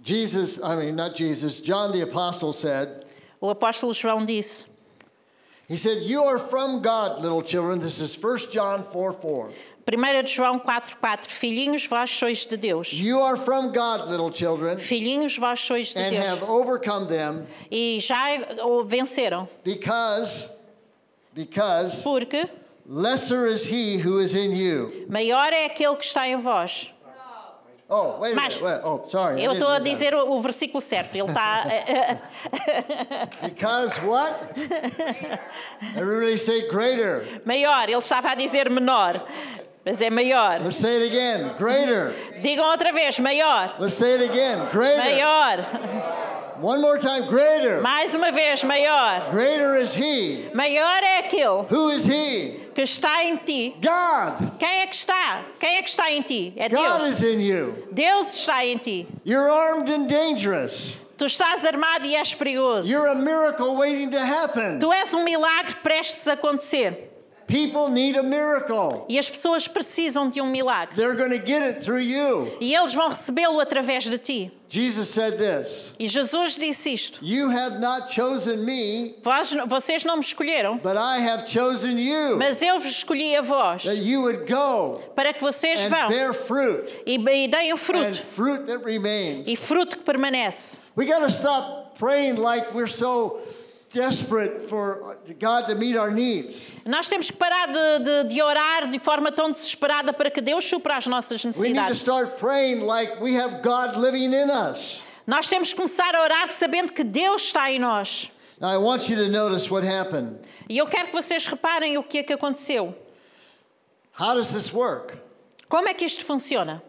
Jesus, I mean, not Jesus, John the Apostle said, O apóstolo João disse: He said, You are from God, little children. This is 1 John 4 4. 1 de João 4,4 Filhinhos, vós sois de Deus. You are from God, little children, Filhinhos, vós sois de and Deus. have overcome them E já o venceram. because, because Porque lesser is he who is in you. maior é aquele que está em vós. Oh, wait a Mas- minute. Wait, oh, sorry. Eu estou a dizer o, o versículo certo. Ele está. *laughs* Because what? Everybody say greater. maior. Ele estava a dizer menor. Mas é maior. Let's say it again. Greater. Digam outra vez: maior. Let's say it again. Greater. Maior. One more time. Greater. Mais uma vez: maior. Greater is he. Maior é aquele Who is he? que está em ti. God. Quem é que está? Quem é que está em ti? É God Deus. is in you. Deus está em ti. You're armed and dangerous. Tu estás armado e és perigoso. You're a miracle waiting to happen. Tu és um milagre prestes a acontecer. People need a miracle. E as pessoas precisam de um milagre. They're going to get it through you. E eles vão recebê-lo através de ti. Jesus said this E Jesus disse isto: You have not chosen me, Vós, vocês não me escolheram, but I have chosen you, mas eu vos escolhi a vós that you would go para que vocês and vão bear fruit, e, e deem o and fruto. fruit that remains. E fruto que permanece. We got to stop praying like we're so desperate for God to meet our needs. Nós temos que parar de, de, de orar de forma tão desesperada para que Deus supra as nossas We need to necessidades. start praying like we have God living in us. Nós temos que começar a orar sabendo que Deus está em nós. Now, I want you to notice what happened. E eu quero que vocês reparem o que é que aconteceu. How does this work? Como é que isto funciona?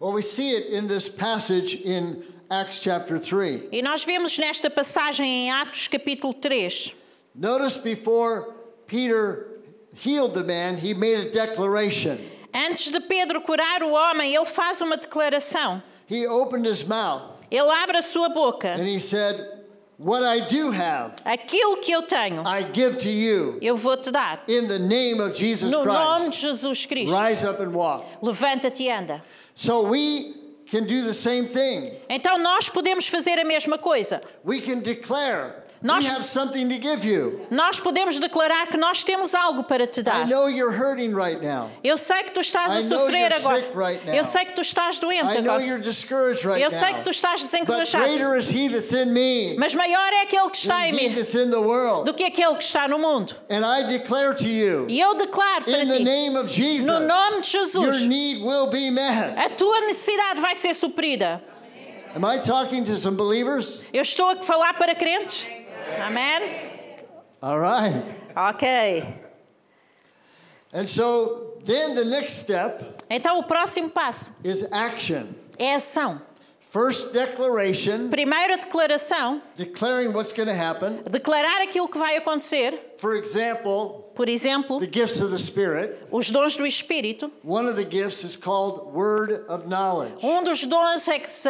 Well, we see it in this passage in Acts chapter 3. E nós vemos nesta passagem em Atos capítulo 3. Notice before Peter healed the man, he made a declaration. Antes de Pedro curar o homem, ele faz uma declaração. He opened his mouth Ele abre a sua boca. and he said, What I do have, Aquilo que eu tenho, I give to you eu vou te dar. in the name of Jesus No nome Christ. de Jesus Cristo. Rise up and walk. Levanta-te e anda. So we can do the same thing. Então nós podemos fazer a mesma coisa. Nós- We have something to give you. Nós podemos declarar que nós temos algo para te I dar. know you're hurting right now. Eu sei que tu estás I a know sofrer you're agora. sick right now. Eu sei que tu estás doente I know agora. you're discouraged right Eu sei que now. tu estás desencorajado. Mas maior é aquele que está em mim do que aquele que está no mundo. And I declare to you, E eu declaro para in the ti, name of Jesus, no nome de your Jesus, need will be met. a tua necessidade vai ser suprida. Am I talking to some believers? Eu estou a falar para crentes? Amém? All right. Ok. And so then the next step Então o próximo passo is action. é ação. First declaration, Primeira declaração, declaring what's going to happen. declarar aquilo que vai acontecer. For example, Por exemplo, the gifts of the Spirit. os dons do Espírito. One of the gifts is called word of knowledge. Um dos dons é que se-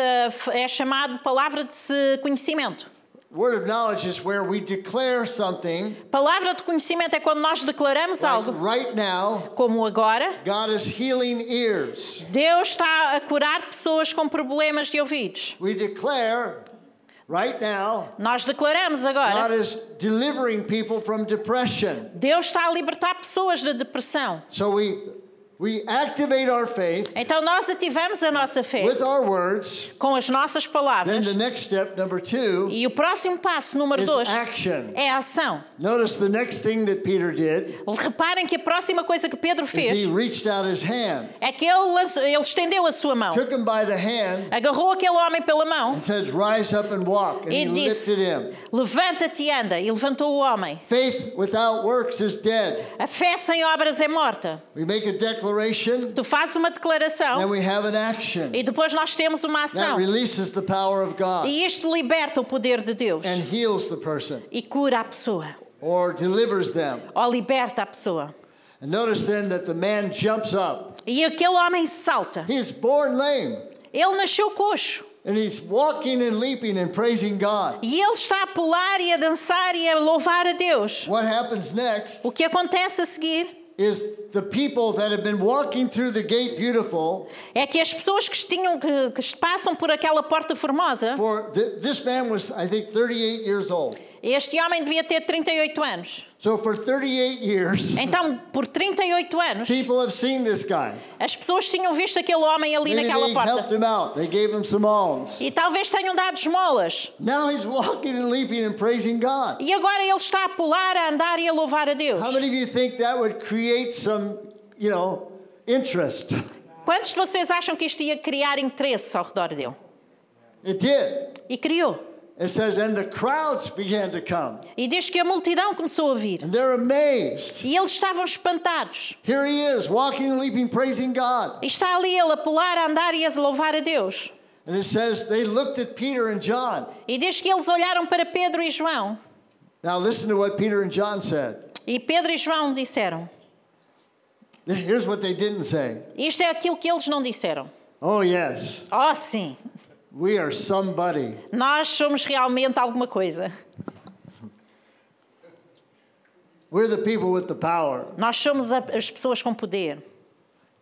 é chamado palavra de conhecimento. Word of knowledge is where we declare something Palavra de conhecimento é quando nós declaramos like algo, right now, como agora. God is healing ears. Deus está a curar pessoas com problemas de ouvidos. We declare right now, Nós declaramos God agora. is delivering people from depression. Deus está a libertar pessoas da depressão. So we we activate our faith Então nós ativamos a nossa fé with our words. com as nossas Then palavras. the next step, number two, E o próximo passo, número is dois, action. é a ação. Notice the next thing that Peter did Reparem que a próxima coisa que Pedro is he fez reached out his hand, é que ele, lançou- ele estendeu a sua mão, took him by the hand, agarrou aquele homem pela mão and says, "Rise up and walk." And he e lifted disse: him. Levanta-te e anda. E levantou o homem. Faith without works is dead. A fé sem obras é morta. We make a declaration, Tu fazes uma then declaração we have an action e depois nós temos uma that ação. releases the power of God E isto liberta o poder de Deus and heals the person e cura a pessoa. or delivers them. Ou liberta a pessoa. And notice then that the man jumps up. E aquele homem salta. He is born lame, Ele nasceu coxo. and he's walking and leaping and praising God. E ele está a pular e a dançar e a louvar a Deus. What happens next O que acontece a seguir is the people that have been walking through the gate beautiful é que as pessoas que, tinham, que, que passam por aquela porta formosa, for th- this man was I think 38 years old. este homem devia ter 38 anos. So for 38 years Então, por 38 anos, people have seen this guy. as pessoas tinham visto aquele homem ali Maybe naquela they helped porta. him out. They gave him some alms. E talvez tenham dado esmolas. Now he's walking and leaping and praising God. E agora ele está a pular, a andar e a louvar a Deus. How many of you think that would create some, you know, interest? Quantos de vocês acham que isto ia criar interesse ao redor dele? It did. E criou. It says, and the crowds began to come, E diz que a multidão começou a vir. and they're amazed. E eles estavam espantados. Here he is, walking and leaping, praising God. E está ali ele a pular, a andar e a louvar a Deus. And it says they looked at Peter and John. E diz que eles olharam para Pedro e João. Now listen to what Peter and John said. E Pedro e João disseram. Here's what they didn't say. Isto é aquilo que eles não disseram. Oh, yes, Oh, sim, we are somebody. nós somos realmente alguma coisa. We're the people with the power. Nós somos as pessoas com poder.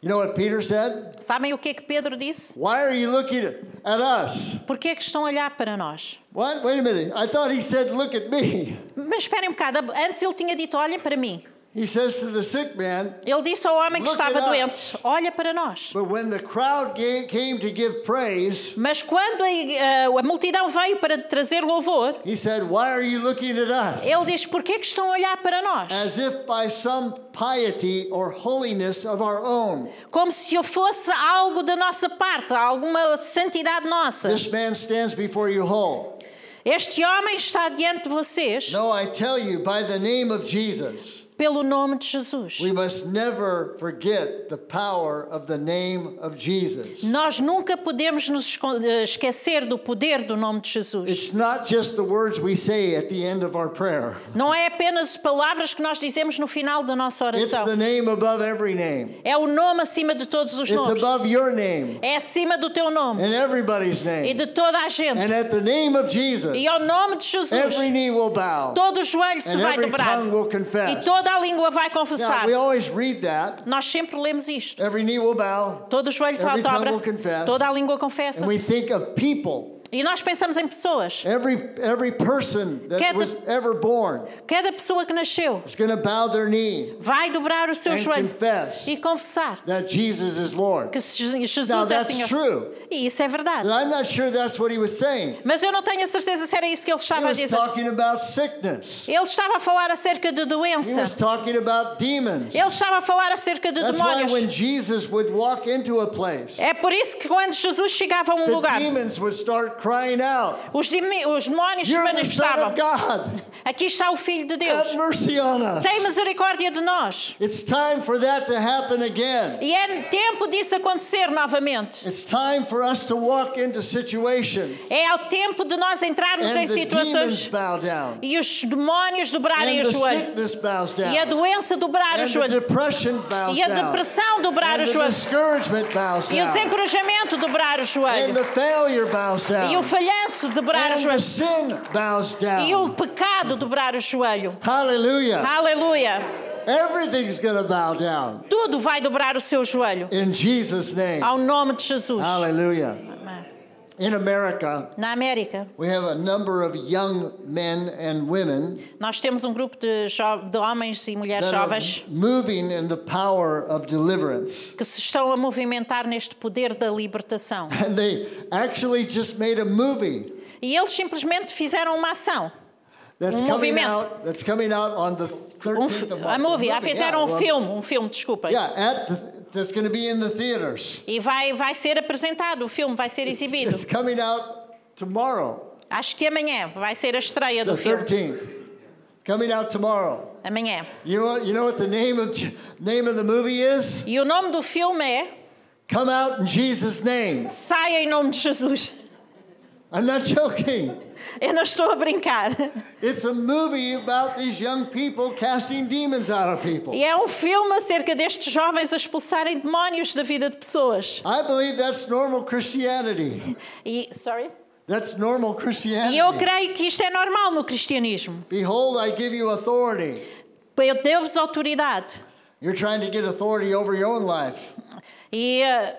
You know what Peter said? Sabem o que é que Pedro disse? Why are you looking at us? Por que é que estão a olhar para nós? What? Wait a minute. I thought he said, look at me. Mas esperem um bocado, antes ele tinha dito: olhem para mim. He says to the sick man, Ele disse ao homem que estava doente: olha para nós. but when the crowd ga- came to give praise, Mas quando a, a- a multidão veio para trazer louvor, he said, Why are you looking at us? ele diz: por que estão a olhar para nós? As if by some piety or holiness of our own. Como se eu fosse algo da nossa parte, alguma santidade nossa. This man stands before you whole. Este homem está diante de vocês No, I tell you, by the name of Jesus, pelo nome de Jesus. we must never forget the power of the name of Jesus. Nós nunca podemos nos eh, esquecer do poder do nome de Jesus. It's not just the words we say at the end of our prayer. Não é apenas palavras que nós dizemos no final da nossa It's oração. the name above every name. É o nome acima de todos os It's nomes. above your name É acima do teu nome and everybody's e name. de toda a gente. And at the name of Jesus, E ao nome de Jesus, every knee will bow todo joelho se and vai every dobrar tongue will e confess. Toda a língua vai Now, confessar. that. Nós sempre lemos isto. Every knee will bow, Todo joelho vai Every tongue dobra, will confess. toda a língua confessa. and we think of people. E nós pensamos em pessoas. Every every person that Cada- was ever born Cada pessoa que nasceu is bow their knee vai dobrar o seu joelho e confessar that Jesus is Lord. que Jesus Now é Senhor. true, E isso é verdade. but I'm not sure that's what he was saying. Mas eu não tenho a certeza se era isso que ele He estava a dizer. talking about sickness. Ele estava a falar acerca de He doença. was talking about demons. Ele estava a falar acerca de That's why when. Jesus would walk into a place, É por isso que quando Jesus chegava a um lugar, demons would start crying out, Os, os Son manifestavam. Aqui está o Filho de Deus. Have mercy on us. Tem misericórdia de nós. It's time for that to happen again. E é tempo disso acontecer novamente. It's time for us to walk into situations É ao tempo de nós entrarmos em and demons situações bow down, e os demónios dobrarem and o the joelho. sickness bows E a down, doença dobrar o and the joelho. depression bows E a down, depressão dobrar and o the joelho. discouragement bows E o down, desencorajamento dobrar o and joelho. the failure bows E o falhanço dobrar o and joelho. E o pecado dobrar o joelho. Hallelujah. Aleluia. Everything's to bow down Tudo vai dobrar o seu joelho. in Jesus' name. Ao nome de Jesus. Hallelujah. In America, Na América, we have a number of young men and women nós temos um grupo de, de homens e mulheres jovens moving in the power of deliverance. que se estão a movimentar neste poder da libertação. *laughs* And they actually just made a movie E eles simplesmente fizeram uma ação. that's Um movimento. out that's coming out on the Um, 13th fi- of a movie. Ah, fizeram yeah, um well, filme, um filme, desculpa. Yeah, at the, that's going to be in the theaters. E vai, vai ser apresentado, o filme vai ser exibido. It's coming out tomorrow, Acho que amanhã vai ser a estreia the do filme. 13th. Coming out tomorrow. Amanhã. You know, what- you know what the name of name of the movie is? E o nome do filme é Come out in Jesus' name. Saia em nome de Jesus. I'm not joking. Eu não estou a brincar. It's a movie about these young people casting demons out of people. E é um filme acerca destes jovens a expulsarem demónios da vida de pessoas. I believe that's normal Christianity. E, sorry? That's normal Christianity. E eu creio que isto é normal no cristianismo. Behold, I give you authority. Eu deu-vos autoridade. You're trying to get authority over your own life. E, eh,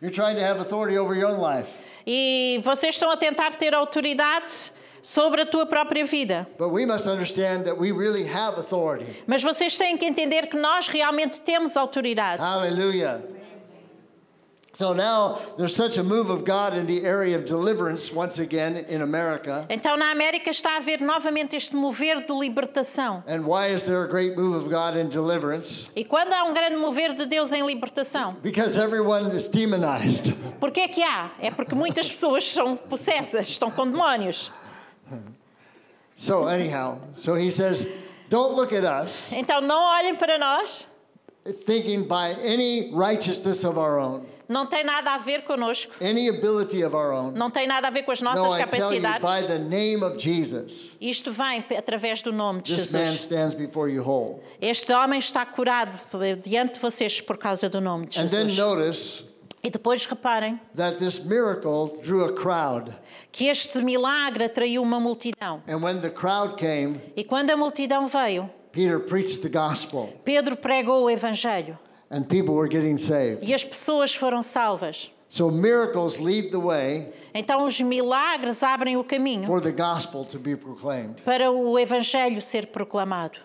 You're trying to have authority over your own life. E vocês estão a tentar ter autoridade sobre a tua própria vida. But we must understand that we really have authority. Mas vocês têm que entender que nós realmente temos autoridade. Hallelujah. So now there's such a move of God in the area of deliverance once again in America. Então na América está a haver novamente este mover de libertação. And why is there a great move of God in deliverance? E quando há um grande mover de Deus em libertação, Because everyone is demonized. por que é que há? É porque muitas pessoas são possessas, estão com demónios. So anyhow, so he says, don't look at us Então não olhem para nós, thinking by any righteousness of our own, não tem nada a ver conosco, any ability of our own. não tem nada a ver com as No, nossas I tell you, by capacidades. the name of Jesus, Isto vem através do nome de this man Jesus. stands before you whole. Este homem está curado diante de vocês por causa do nome de And then Jesus. notice E depois reparem that this miracle drew a crowd. que este milagre atraiu uma multidão. And when the crowd came, E quando a multidão veio, Peter preached the gospel, Pedro pregou o evangelho and people were getting saved. e as pessoas foram salvas. So miracles lead the way Então os milagres abrem o caminho for the gospel to be proclaimed. para o evangelho ser proclamado.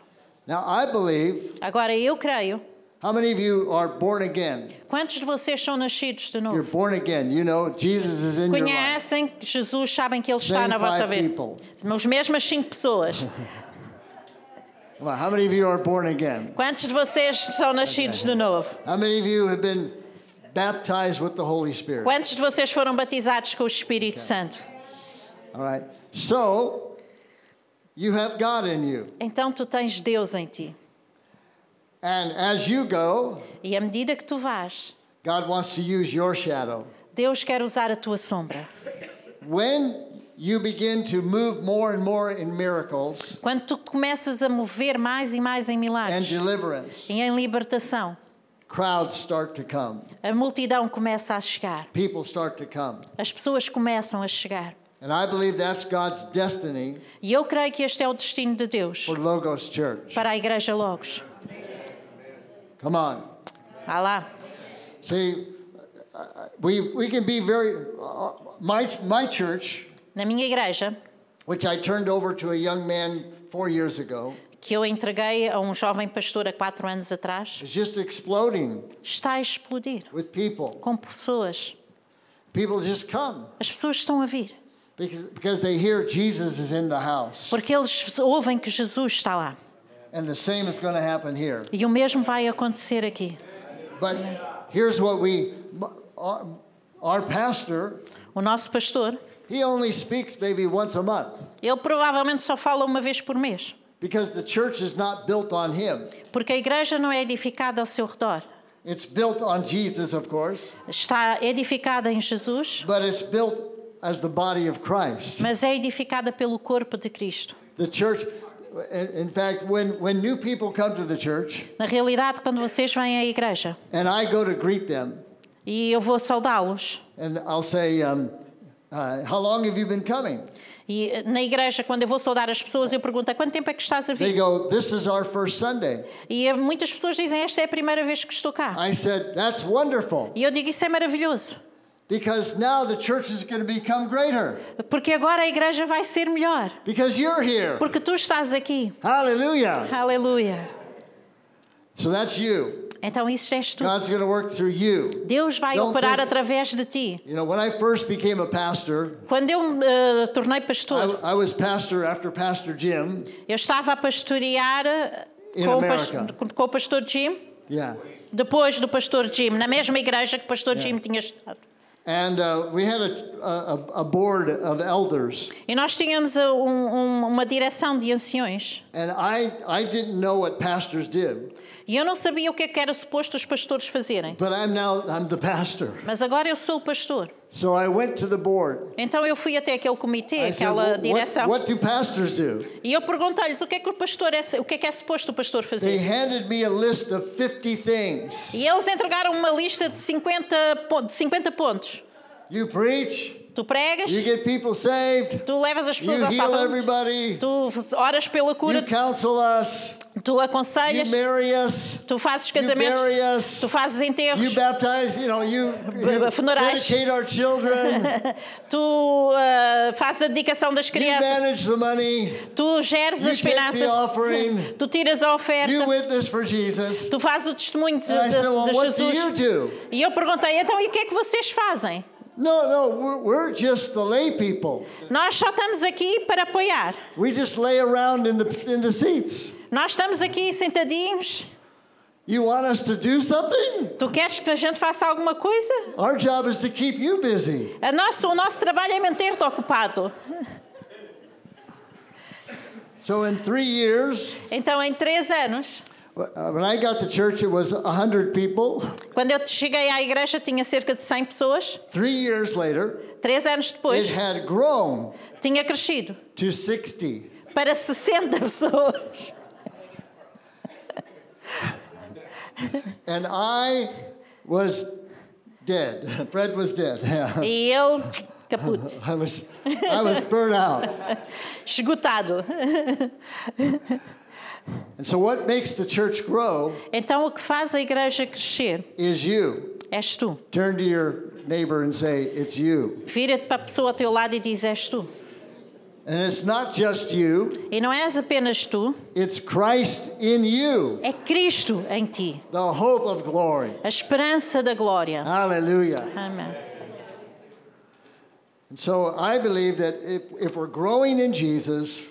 Now, I believe, Agora eu creio, how many of you are born again? quantos de vocês são nascidos de You're novo? born again. You know Jesus is in your life. Conhecem Jesus, sabem que Ele está Same na vossa vida. people. As mesmas cinco pessoas. *laughs* On, how many of you are born again? Quantos de vocês são nascidos de novo? How many of you have been baptized with the Holy Spirit? Quantos de vocês foram batizados com o Espírito Santo? All right. So, you have God in you. Então tu tens Deus em ti. And as you go, E à medida que tu vais, God wants to use your shadow. Deus quer usar a tua sombra. When you begin to move more and more in miracles Quando tu começas a mover mais e mais em and milagres deliverance, e em libertação, crowds start to come. a multidão começa a chegar. People start to come. As pessoas começam a chegar. And I believe that's God's destiny E eu creio que este é o destino de Deus for Logos Church. para a Igreja Logos. Come on. Vá lá. See, uh, we, we can be very, uh, my, my church, Na minha igreja, which I turned over to a young man four years ago, que eu entreguei a um jovem pastor há quatro anos atrás, is just exploding está a explodir with people. com pessoas. People just come As pessoas estão a vir because, because they hear Jesus is in the house. porque eles ouvem que Jesus está lá. And the same is going to happen here. E o mesmo vai acontecer aqui. But here's what we, our, our pastor O nosso pastor, he only speaks maybe once a month ele provavelmente só fala uma vez por mês, because the church is not built on him. porque a igreja não é edificada ao seu redor. It's built on Jesus, of course, Está edificada em Jesus, but it's built as the body of Christ. mas é edificada pelo corpo de Cristo. The church, in fact, when, when new people come to the church Na realidade, quando vocês vêm à igreja and I go to greet them, e eu vou saudá-los, and I'll say, um, uh, How long have you been coming? e eh, na igreja, quando eu vou saudar as pessoas, eu pergunto: há quanto tempo é que estás a They vir? go, This is our first Sunday. E eh, muitas pessoas dizem: Esta é a primeira vez que estou cá. I said, That's wonderful E eu digo: Isso é maravilhoso, because now the church is going to become greater porque agora a igreja vai ser melhor, because you're here. porque tu estás aqui. Hallelujah. Aleluia. So that's you. Então isso és tu. God's going to work through you. Deus vai Don't operar think- através de ti. You know, when I first became a pastor, Quando eu me eh, tornei I, pastor, I was pastor after Pastor Jim. eu estava a pastorear In com o, com o pastor Jim, Yeah. depois do pastor Jim, na mesma igreja que o pastor Jim tinha estado. And uh, we had a, a, a board of elders. E nós tínhamos eh, um- um- uma direção de anciões. And I, I didn't know what pastors did, E eu não sabia o que, é que era suposto os pastores fazerem. but I'm now I'm the pastor. Mas agora eu sou o pastor. So I went to the board. Então eu fui até aquele comitê, I said, aquela "Wh- direção. what, what do pastors do? E eu perguntei-lhes o que é que o pastor é, o que é que é suposto o pastor They fazer. handed me a list of 50 things. E eles entregaram uma lista de 50, pon- de 50 pontos. You preach, Tu pregas, you get people saved, tu levas as you pessoas à heal salvação, tu oras pela you cura, counsel us, tu you aconselhas, marry us, tu fazes you casamentos, bury us, tu fazes you enterros, baptize, you know, you funerais. dedicate our children, *laughs* tu ah, fazes a dedicação das you crianças, manage the money, tu geres you as finanças, offering, tu tiras a you oferta, witness for Jesus. tu fazes o testemunho de, de- de you Jesus. do? E eu perguntei, então e o que é que vocês fazem? No, no, we're, we're just the lay people. Nós só estamos aqui para apoiar. We just lay around in the in the seats. Nós estamos aqui sentadinhos. You want us to do something? Tu queres que a gente faça alguma coisa? Our job is to keep you busy. A nosso, o nosso trabalho é manter-te ocupado. So in three years, Então, em três anos, when I got to church, it was hundred people. quando eu cheguei à igreja, tinha cerca de 100 pessoas. Three years later, Três anos depois, it had grown tinha crescido to sixty. para 60 pessoas. And I was dead. Fred was dead. Yeah. E eu, caput, *laughs* I was, I was burnt out. esgotado. And so, what makes the church grow Então, o que faz a igreja crescer is you. és tu. Turn to your neighbor and say, It's you. Vira-te para a pessoa ao teu lado e diz: És tu. And it's not just you, E não és apenas tu, it's Christ in you, é Cristo em ti, the hope of glory. a esperança da glória. Hallelujah. Amém. And so, I believe that if, if we're growing in Jesus,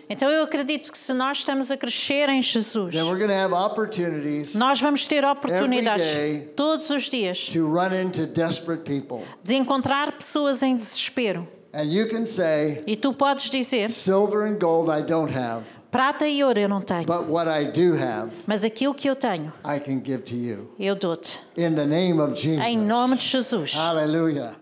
Então eu acredito que se nós estamos a crescer em Jesus, then we're going to have opportunities nós vamos ter oportunidades Every day. todos os dias to run into desperate people. de encontrar pessoas em desespero. And you can say, E tu podes dizer: Silver and gold I don't have, prata e ouro eu não tenho, but what I do have, mas aquilo que eu tenho, I can give to you. eu dou-te. In the name of Jesus. Em nome de Jesus. Hallelujah.